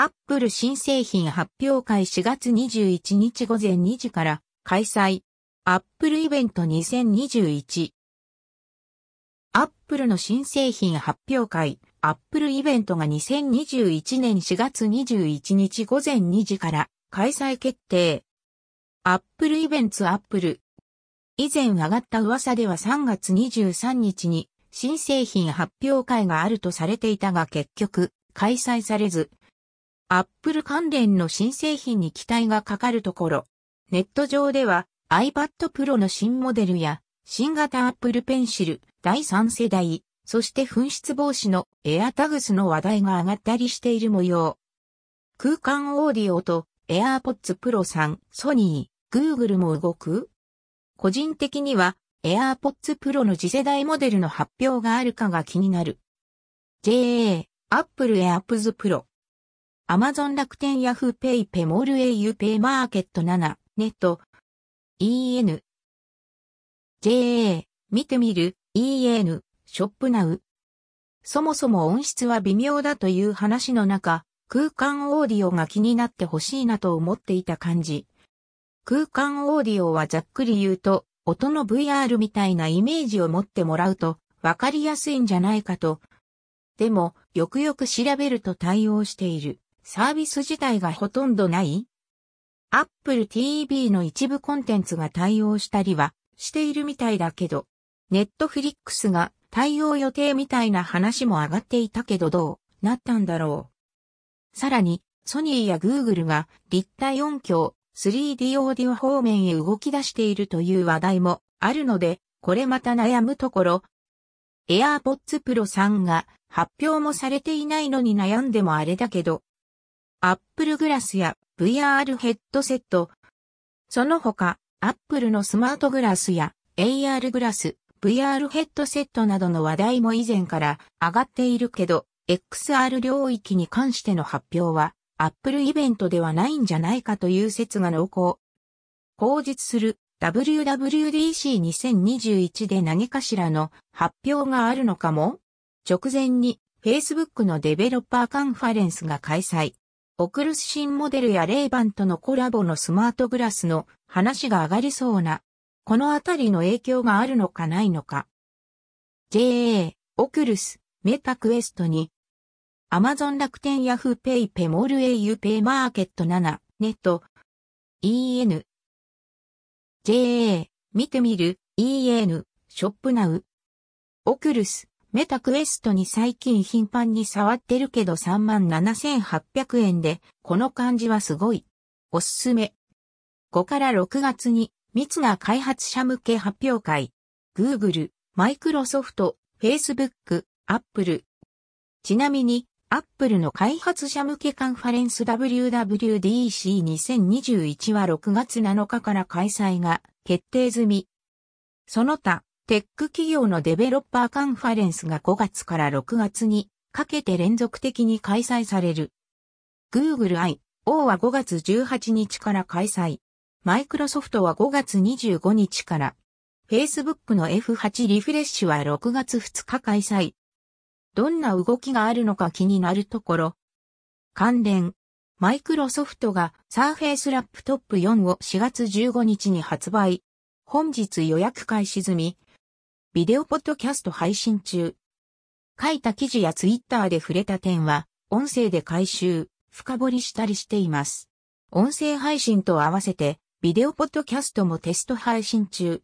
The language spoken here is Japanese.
アップル新製品発表会4月21日午前2時から開催。アップルイベント2021。アップルの新製品発表会、アップルイベントが2021年4月21日午前2時から開催決定。アップルイベントアップル。以前上がった噂では3月23日に新製品発表会があるとされていたが結局開催されず、アップル関連の新製品に期待がかかるところ、ネット上では iPad Pro の新モデルや新型 Apple Pencil 第3世代、そして紛失防止の AirTags の話題が上がったりしている模様。空間オーディオと AirPods Pro 3、ソニー、Google も動く個人的には AirPods Pro の次世代モデルの発表があるかが気になる。JA、Apple AirPods Pro。Amazon 楽天 Yahoo Pay ペモール au Pay マーケット7、ネット。EN。JA、見てみる、EN、ショップナウ。そもそも音質は微妙だという話の中、空間オーディオが気になってほしいなと思っていた感じ。空間オーディオはざっくり言うと、音の VR みたいなイメージを持ってもらうと、わかりやすいんじゃないかと。でも、よくよく調べると対応している。サービス自体がほとんどない ?Apple TV の一部コンテンツが対応したりはしているみたいだけど、Netflix が対応予定みたいな話も上がっていたけどどうなったんだろう？さらに、ソニーや Google が立体音響 3D オーディオ方面へ動き出しているという話題もあるので、これまた悩むところ。AirPods Pro 3が発表もされていないのに悩んでもあれだけど、Apple Glass や VR ヘッドセット。その他、Apple のスマートグラスや AR グラス、VR ヘッドセットなどの話題も以前から上がっているけど、XR 領域に関しての発表は、Apple イベントではないんじゃないかという説が濃厚。後日する WWDC2021 で何かしらの発表があるのかも？直前に Facebook のデベロッパーカンファレンスが開催。オクルス新モデルやレイバンとのコラボのスマートグラスの話が上がりそうな、このあたりの影響があるのかないのか。JA、オクルス、メタクエストに、アマゾン楽天ヤフーペイペモール au ペイマーケット7、ネット、EN、JA、見てみる、EN、ショップナウ、オクルス、メタクエストに最近頻繁に触ってるけど37,800円で、この感じはすごい。おすすめ。5から6月に、密な開発者向け発表会。Google、Microsoft、Facebook、Apple。ちなみに、Apple の開発者向けカンファレンス WWDC2021 は6月7日から開催が決定済み。その他、テック企業のデベロッパーカンファレンスが5月から6月にかけて連続的に開催される。Google I.O. は5月18日から開催。マイクロソフトは5月25日から。Facebook の F8 リフレッシュは6月2日開催。どんな動きがあるのか気になるところ。関連。マイクロソフトが Surface Laptop 4を4月15日に発売。本日予約開始済み。ビデオポッドキャスト配信中。書いた記事やツイッターで触れた点は、音声で回収、深掘りしたりしています。音声配信と合わせて、ビデオポッドキャストもテスト配信中。